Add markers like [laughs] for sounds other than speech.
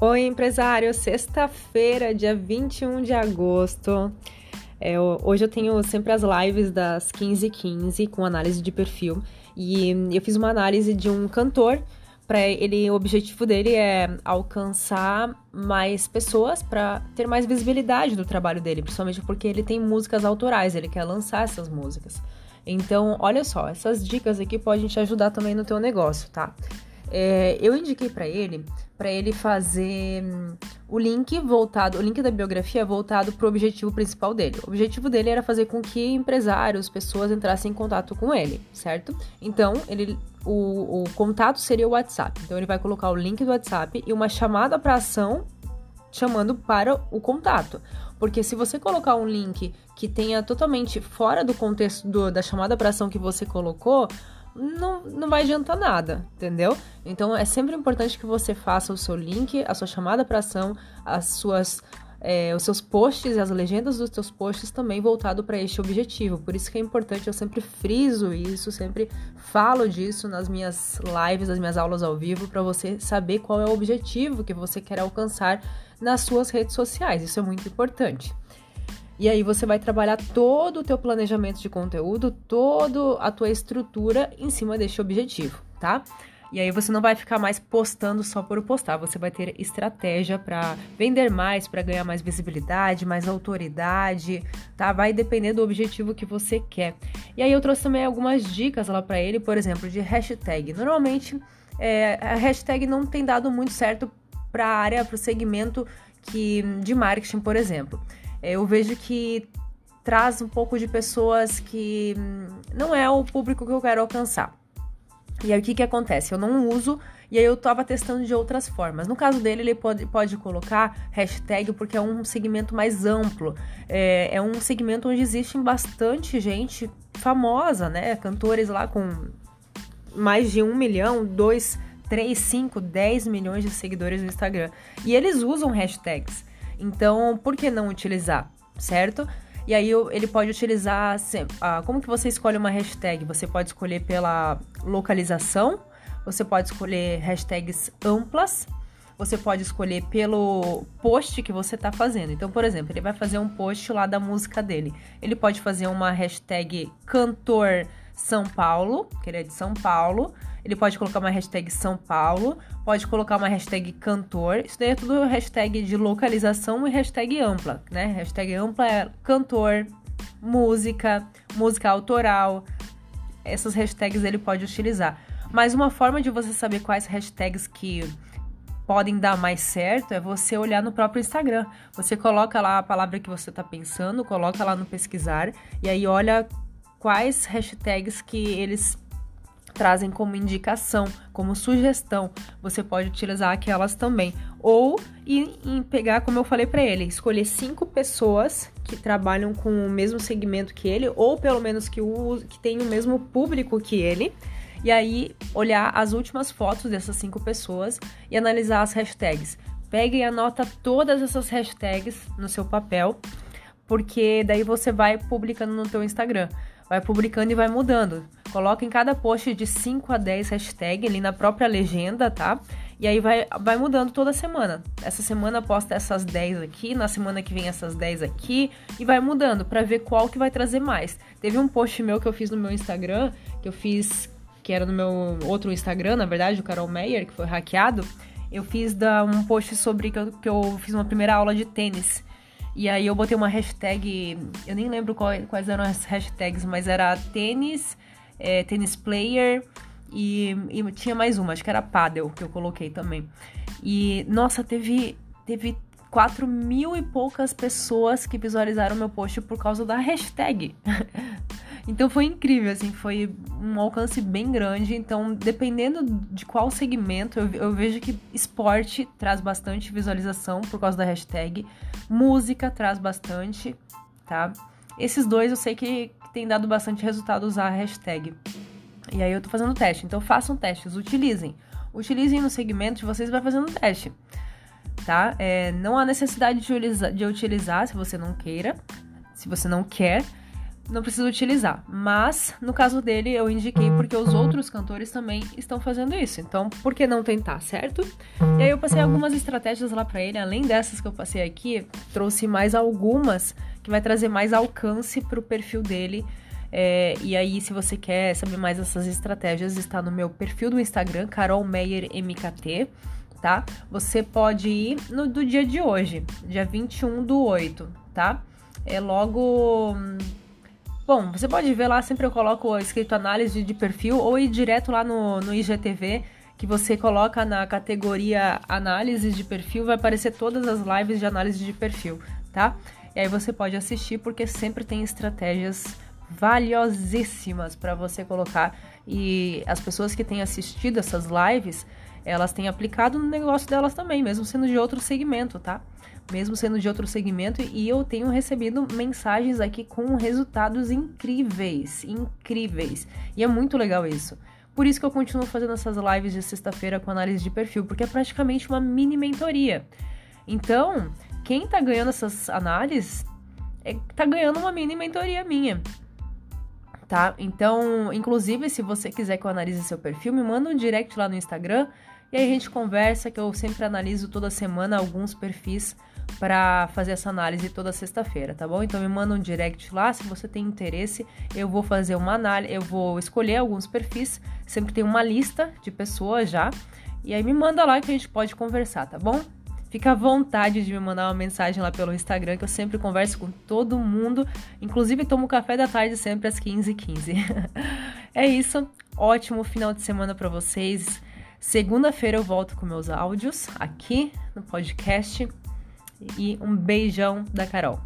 Oi, empresário! Sexta-feira, dia 21 de agosto. É, hoje eu tenho sempre as lives das 15h15 com análise de perfil. E eu fiz uma análise de um cantor. Para ele, o objetivo dele é alcançar mais pessoas para ter mais visibilidade do trabalho dele, principalmente porque ele tem músicas autorais, ele quer lançar essas músicas. Então, olha só, essas dicas aqui podem te ajudar também no teu negócio, tá? É, eu indiquei para ele, para ele fazer hum, o link voltado, o link da biografia voltado para o objetivo principal dele. O objetivo dele era fazer com que empresários, pessoas entrassem em contato com ele, certo? Então, ele, o, o contato seria o WhatsApp. Então, ele vai colocar o link do WhatsApp e uma chamada para ação chamando para o contato. Porque se você colocar um link que tenha totalmente fora do contexto do, da chamada para ação que você colocou, não, não vai adiantar nada, entendeu? Então é sempre importante que você faça o seu link, a sua chamada para ação, as suas é, os seus posts e as legendas dos seus posts também voltado para este objetivo. Por isso que é importante, eu sempre friso isso, sempre falo disso nas minhas lives, nas minhas aulas ao vivo, para você saber qual é o objetivo que você quer alcançar nas suas redes sociais. Isso é muito importante. E aí você vai trabalhar todo o teu planejamento de conteúdo, toda a tua estrutura em cima deste objetivo, tá? E aí você não vai ficar mais postando só por postar, você vai ter estratégia para vender mais, para ganhar mais visibilidade, mais autoridade, tá? Vai depender do objetivo que você quer. E aí eu trouxe também algumas dicas lá para ele, por exemplo, de hashtag. Normalmente é, a hashtag não tem dado muito certo para a área, para o segmento que de marketing, por exemplo eu vejo que traz um pouco de pessoas que hum, não é o público que eu quero alcançar. E aí o que, que acontece? Eu não uso e aí eu tava testando de outras formas. No caso dele, ele pode, pode colocar hashtag porque é um segmento mais amplo. É, é um segmento onde existe bastante gente famosa, né? Cantores lá com mais de um milhão, dois, três, cinco, dez milhões de seguidores no Instagram. E eles usam hashtags. Então, por que não utilizar, certo? E aí ele pode utilizar. Como que você escolhe uma hashtag? Você pode escolher pela localização, você pode escolher hashtags amplas, você pode escolher pelo post que você está fazendo. Então, por exemplo, ele vai fazer um post lá da música dele. Ele pode fazer uma hashtag cantor São Paulo, que ele é de São Paulo. Ele pode colocar uma hashtag São Paulo, pode colocar uma hashtag cantor. Isso daí é tudo hashtag de localização e hashtag ampla, né? Hashtag ampla é cantor, música, música autoral. Essas hashtags ele pode utilizar. Mas uma forma de você saber quais hashtags que podem dar mais certo é você olhar no próprio Instagram. Você coloca lá a palavra que você está pensando, coloca lá no pesquisar e aí olha quais hashtags que eles trazem como indicação, como sugestão. Você pode utilizar aquelas também. Ou e, pegar, como eu falei para ele, escolher cinco pessoas que trabalham com o mesmo segmento que ele, ou pelo menos que, o, que tem o mesmo público que ele. E aí olhar as últimas fotos dessas cinco pessoas e analisar as hashtags. Pegue e anota todas essas hashtags no seu papel, porque daí você vai publicando no teu Instagram. Vai publicando e vai mudando. Coloca em cada post de 5 a 10 hashtags ali na própria legenda, tá? E aí vai, vai mudando toda semana. Essa semana posta essas 10 aqui, na semana que vem essas 10 aqui, e vai mudando para ver qual que vai trazer mais. Teve um post meu que eu fiz no meu Instagram, que eu fiz, que era no meu outro Instagram, na verdade, o Carol Meyer, que foi hackeado. Eu fiz da, um post sobre que eu, que eu fiz uma primeira aula de tênis. E aí eu botei uma hashtag, eu nem lembro qual, quais eram as hashtags, mas era tênis é, tênis player e, e, tinha mais uma, acho que era paddle que eu coloquei também. E nossa, teve teve quatro mil e poucas pessoas que visualizaram meu post por causa da hashtag. [laughs] então foi incrível, assim, foi um alcance bem grande. Então, dependendo de qual segmento, eu, eu vejo que esporte traz bastante visualização por causa da hashtag, música traz bastante, tá? Esses dois eu sei que tem dado bastante resultado usar a hashtag. E aí eu tô fazendo teste. Então façam testes, utilizem. Utilizem no segmento de vocês vai fazendo teste. Tá? É, não há necessidade de utilizar, de utilizar se você não queira, se você não quer. Não precisa utilizar. Mas, no caso dele, eu indiquei porque os outros cantores também estão fazendo isso. Então, por que não tentar, certo? E aí eu passei algumas estratégias lá para ele, além dessas que eu passei aqui, trouxe mais algumas que vai trazer mais alcance para o perfil dele. É, e aí, se você quer saber mais dessas estratégias, está no meu perfil do Instagram, Carol Meyer MKT, tá? Você pode ir no do dia de hoje, dia 21 do 8, tá? É logo Bom, você pode ver lá, sempre eu coloco escrito análise de perfil ou ir direto lá no, no IGTV, que você coloca na categoria análise de perfil, vai aparecer todas as lives de análise de perfil, tá? E aí você pode assistir porque sempre tem estratégias valiosíssimas para você colocar e as pessoas que têm assistido essas lives, elas têm aplicado no negócio delas também, mesmo sendo de outro segmento, tá? mesmo sendo de outro segmento, e eu tenho recebido mensagens aqui com resultados incríveis, incríveis. E é muito legal isso. Por isso que eu continuo fazendo essas lives de sexta-feira com análise de perfil, porque é praticamente uma mini mentoria. Então, quem tá ganhando essas análises é, tá ganhando uma mini mentoria minha. Tá? Então, inclusive, se você quiser que eu analise seu perfil, me manda um direct lá no Instagram e aí a gente conversa, que eu sempre analiso toda semana alguns perfis para fazer essa análise toda sexta-feira, tá bom? Então me manda um direct lá, se você tem interesse, eu vou fazer uma análise, eu vou escolher alguns perfis, sempre tem uma lista de pessoas já, e aí me manda lá que a gente pode conversar, tá bom? Fica à vontade de me mandar uma mensagem lá pelo Instagram, que eu sempre converso com todo mundo. Inclusive, tomo café da tarde sempre às 15h15. [laughs] 15. é isso. Ótimo final de semana para vocês. Segunda-feira eu volto com meus áudios aqui no podcast. E um beijão da Carol.